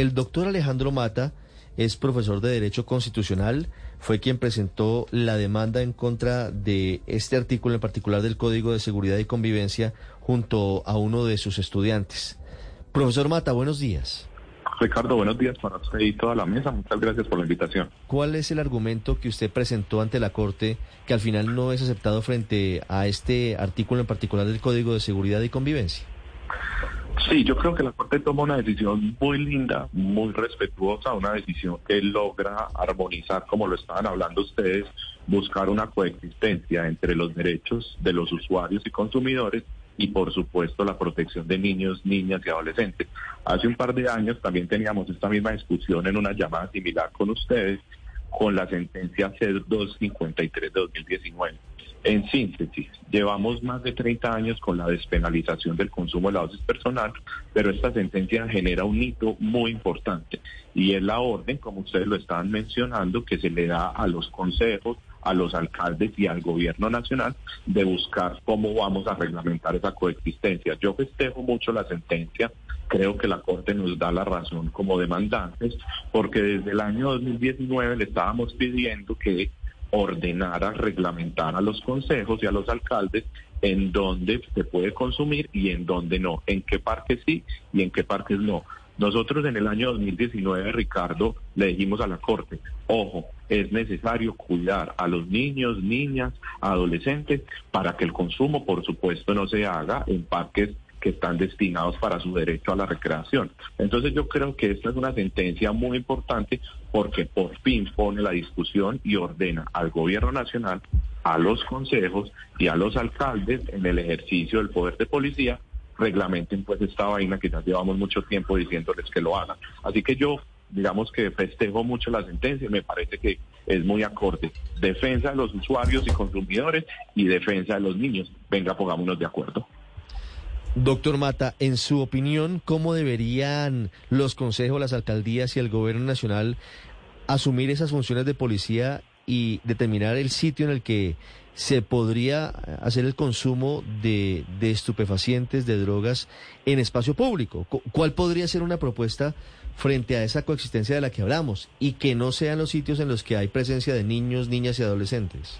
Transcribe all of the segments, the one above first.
El doctor Alejandro Mata es profesor de Derecho Constitucional. Fue quien presentó la demanda en contra de este artículo en particular del Código de Seguridad y Convivencia junto a uno de sus estudiantes. Profesor Mata, buenos días. Ricardo, buenos días para usted y toda la mesa. Muchas gracias por la invitación. ¿Cuál es el argumento que usted presentó ante la Corte que al final no es aceptado frente a este artículo en particular del Código de Seguridad y Convivencia? Sí, yo creo que la Corte toma una decisión muy linda, muy respetuosa, una decisión que logra armonizar, como lo estaban hablando ustedes, buscar una coexistencia entre los derechos de los usuarios y consumidores y por supuesto la protección de niños, niñas y adolescentes. Hace un par de años también teníamos esta misma discusión en una llamada similar con ustedes con la sentencia C253 de 2019. En síntesis, llevamos más de 30 años con la despenalización del consumo de la dosis personal, pero esta sentencia genera un hito muy importante y es la orden, como ustedes lo estaban mencionando, que se le da a los consejos, a los alcaldes y al gobierno nacional de buscar cómo vamos a reglamentar esa coexistencia. Yo festejo mucho la sentencia, creo que la Corte nos da la razón como demandantes, porque desde el año 2019 le estábamos pidiendo que ordenara, reglamentar a los consejos y a los alcaldes en dónde se puede consumir y en dónde no, en qué parques sí y en qué parques no. Nosotros en el año 2019, Ricardo, le dijimos a la Corte, ojo, es necesario cuidar a los niños, niñas, adolescentes, para que el consumo, por supuesto, no se haga en parques que están destinados para su derecho a la recreación. Entonces yo creo que esta es una sentencia muy importante porque por fin pone la discusión y ordena al gobierno nacional, a los consejos y a los alcaldes en el ejercicio del poder de policía reglamenten pues esta vaina que ya llevamos mucho tiempo diciéndoles que lo hagan. Así que yo digamos que festejo mucho la sentencia me parece que es muy acorde. Defensa de los usuarios y consumidores y defensa de los niños. Venga, pongámonos de acuerdo. Doctor Mata, en su opinión, ¿cómo deberían los consejos, las alcaldías y el gobierno nacional asumir esas funciones de policía y determinar el sitio en el que se podría hacer el consumo de, de estupefacientes, de drogas en espacio público? ¿Cuál podría ser una propuesta frente a esa coexistencia de la que hablamos y que no sean los sitios en los que hay presencia de niños, niñas y adolescentes?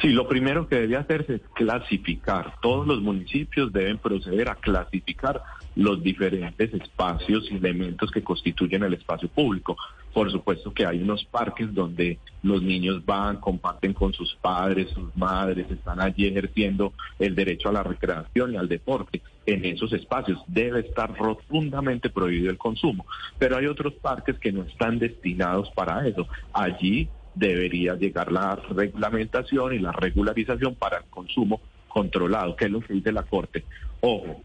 Sí, lo primero que debe hacerse es clasificar. Todos los municipios deben proceder a clasificar los diferentes espacios y elementos que constituyen el espacio público. Por supuesto que hay unos parques donde los niños van, comparten con sus padres, sus madres, están allí ejerciendo el derecho a la recreación y al deporte. En esos espacios debe estar rotundamente prohibido el consumo. Pero hay otros parques que no están destinados para eso. Allí debería llegar la reglamentación y la regularización para el consumo controlado, que es lo que dice la Corte. Ojo,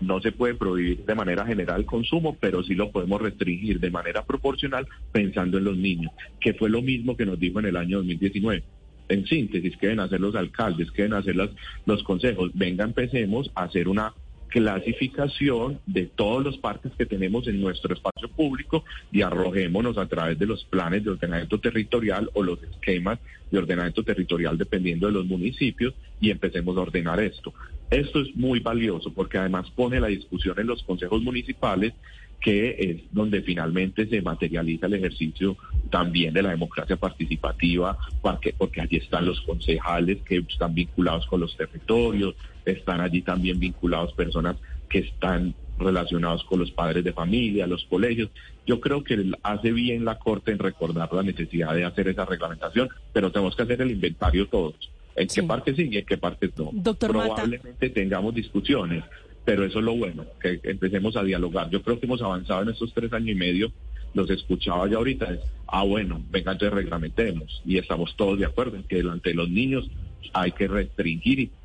no se puede prohibir de manera general el consumo, pero sí lo podemos restringir de manera proporcional pensando en los niños, que fue lo mismo que nos dijo en el año 2019. En síntesis, ¿qué deben hacer los alcaldes? ¿Qué deben hacer los consejos? Venga, empecemos a hacer una clasificación de todos los parques que tenemos en nuestro espacio público y arrojémonos a través de los planes de ordenamiento territorial o los esquemas de ordenamiento territorial dependiendo de los municipios y empecemos a ordenar esto. Esto es muy valioso porque además pone la discusión en los consejos municipales que es donde finalmente se materializa el ejercicio también de la democracia participativa, porque, porque allí están los concejales que están vinculados con los territorios, están allí también vinculados personas que están relacionados con los padres de familia, los colegios. Yo creo que hace bien la Corte en recordar la necesidad de hacer esa reglamentación, pero tenemos que hacer el inventario todos. ¿En qué parte sí y en qué parte no? Probablemente tengamos discusiones, pero eso es lo bueno, que empecemos a dialogar. Yo creo que hemos avanzado en estos tres años y medio, los escuchaba ya ahorita, es, ah, bueno, venga, entonces reglamentemos, y estamos todos de acuerdo en que delante de los niños hay que restringir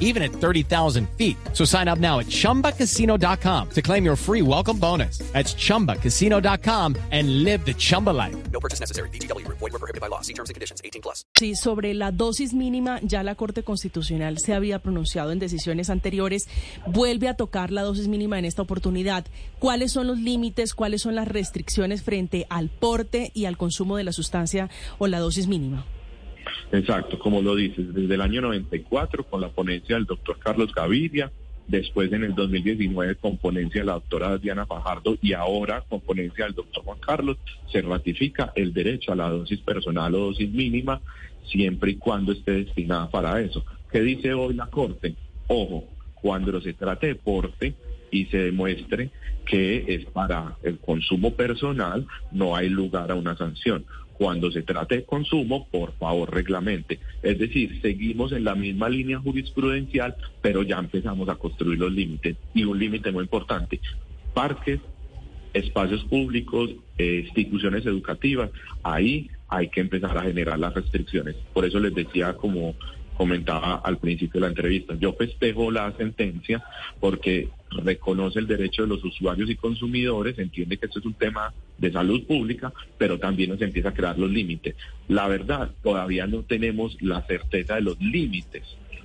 even at 30,000 feet. So sign up now at chumbacasino.com to claim your free welcome bonus. That's chumbacasino.com and live the Chumba life. No purchase necessary. VGW Void were prohibited by law. See terms and conditions. 18 plus. Sí, sobre la dosis mínima, ya la Corte Constitucional se había pronunciado en decisiones anteriores. Vuelve a tocar la dosis mínima en esta oportunidad. ¿Cuáles son los límites, cuáles son las restricciones frente al porte y al consumo de la sustancia o la dosis mínima? Exacto, como lo dices, desde el año 94 con la ponencia del doctor Carlos Gaviria, después en el 2019 con ponencia de la doctora Diana Fajardo y ahora con ponencia del doctor Juan Carlos, se ratifica el derecho a la dosis personal o dosis mínima siempre y cuando esté destinada para eso. ¿Qué dice hoy la Corte? Ojo, cuando se trate de porte y se demuestre que es para el consumo personal, no hay lugar a una sanción cuando se trate de consumo, por favor, reglamente. Es decir, seguimos en la misma línea jurisprudencial, pero ya empezamos a construir los límites. Y un límite muy importante, parques, espacios públicos, eh, instituciones educativas, ahí hay que empezar a generar las restricciones. Por eso les decía como comentaba al principio de la entrevista. Yo festejo la sentencia porque reconoce el derecho de los usuarios y consumidores, entiende que esto es un tema de salud pública, pero también nos empieza a crear los límites. La verdad, todavía no tenemos la certeza de los límites,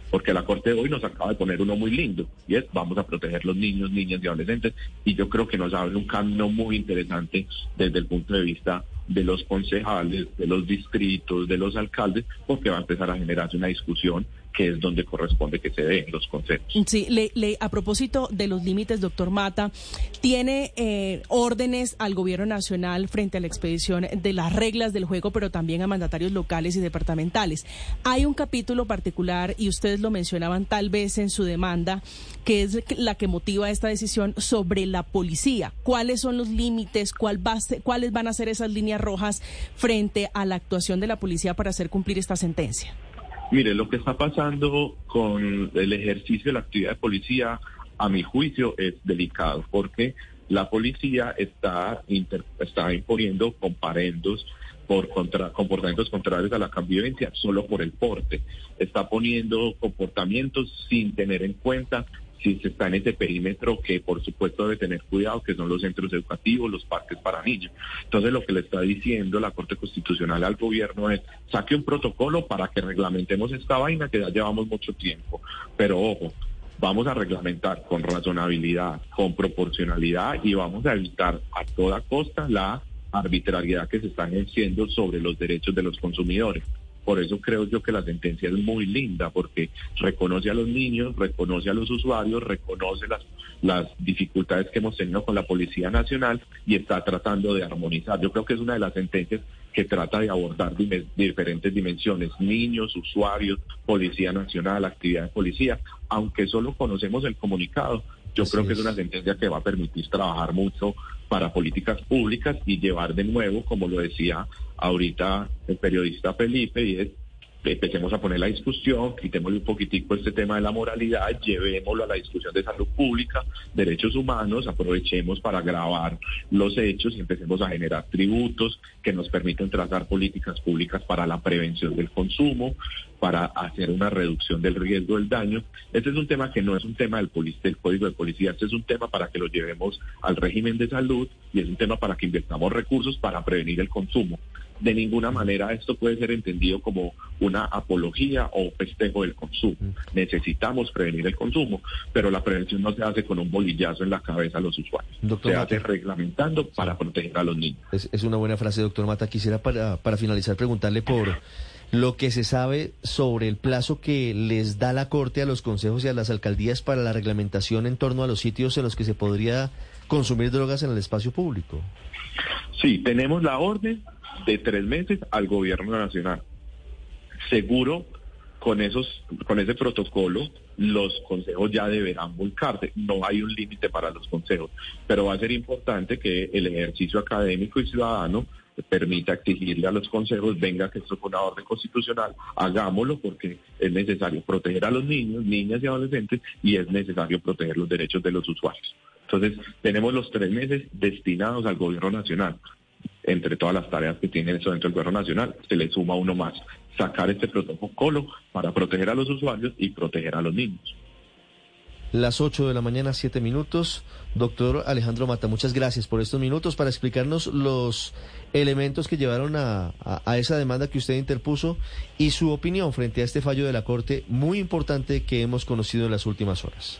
porque la Corte de hoy nos acaba de poner uno muy lindo, y es vamos a proteger los niños, niñas y adolescentes, y yo creo que nos abre un camino muy interesante desde el punto de vista de los concejales, de los distritos, de los alcaldes, porque va a empezar a generarse una discusión que es donde corresponde que se den los consejos. Sí, le, a propósito de los límites, doctor Mata, tiene eh, órdenes al gobierno nacional frente a la expedición de las reglas del juego, pero también a mandatarios locales y departamentales. Hay un capítulo particular, y ustedes lo mencionaban tal vez en su demanda, que es la que motiva esta decisión sobre la policía. ¿Cuáles son los límites? ¿Cuáles van a ser esas líneas rojas frente a la actuación de la policía para hacer cumplir esta sentencia? Mire, lo que está pasando con el ejercicio de la actividad de policía, a mi juicio, es delicado, porque la policía está, está imponiendo comparendos por contra, comportamientos contrarios a la convivencia solo por el porte. Está poniendo comportamientos sin tener en cuenta si se está en ese perímetro que por supuesto debe tener cuidado, que son los centros educativos, los parques para niños. Entonces lo que le está diciendo la Corte Constitucional al gobierno es saque un protocolo para que reglamentemos esta vaina que ya llevamos mucho tiempo. Pero ojo, vamos a reglamentar con razonabilidad, con proporcionalidad y vamos a evitar a toda costa la arbitrariedad que se está ejerciendo sobre los derechos de los consumidores. Por eso creo yo que la sentencia es muy linda, porque reconoce a los niños, reconoce a los usuarios, reconoce las, las dificultades que hemos tenido con la Policía Nacional y está tratando de armonizar. Yo creo que es una de las sentencias que trata de abordar diferentes dimensiones, niños, usuarios, Policía Nacional, actividad de policía, aunque solo conocemos el comunicado, yo creo que es una sentencia que va a permitir trabajar mucho para políticas públicas y llevar de nuevo, como lo decía ahorita el periodista Felipe, y es empecemos a poner la discusión, quitémosle un poquitico este tema de la moralidad, llevémoslo a la discusión de salud pública, derechos humanos, aprovechemos para grabar los hechos y empecemos a generar tributos que nos permitan trazar políticas públicas para la prevención del consumo, para hacer una reducción del riesgo del daño. Este es un tema que no es un tema del, del Código de Policía, este es un tema para que lo llevemos al régimen de salud y es un tema para que invirtamos recursos para prevenir el consumo. De ninguna manera esto puede ser entendido como una apología o festejo del consumo. Necesitamos prevenir el consumo, pero la prevención no se hace con un bolillazo en la cabeza a los usuarios. se hace reglamentando para proteger a los niños. Es, una buena frase, doctor Mata. Quisiera para, para finalizar preguntarle por lo que se sabe sobre el plazo que les da la Corte a los consejos y a las alcaldías para la reglamentación en torno a los sitios en los que se podría consumir drogas en el espacio público. Sí, tenemos la orden de tres meses al gobierno nacional. Seguro, con, esos, con ese protocolo, los consejos ya deberán volcarse. No hay un límite para los consejos, pero va a ser importante que el ejercicio académico y ciudadano permita exigirle a los consejos, venga que esto es una orden constitucional, hagámoslo porque es necesario proteger a los niños, niñas y adolescentes y es necesario proteger los derechos de los usuarios. Entonces, tenemos los tres meses destinados al gobierno nacional. Entre todas las tareas que tiene eso dentro del gobierno nacional, se le suma uno más, sacar este protocolo para proteger a los usuarios y proteger a los niños. Las 8 de la mañana, 7 minutos. Doctor Alejandro Mata, muchas gracias por estos minutos para explicarnos los elementos que llevaron a, a, a, esa demanda que usted interpuso y su opinión frente a este fallo de la Corte muy importante que hemos conocido en las últimas horas.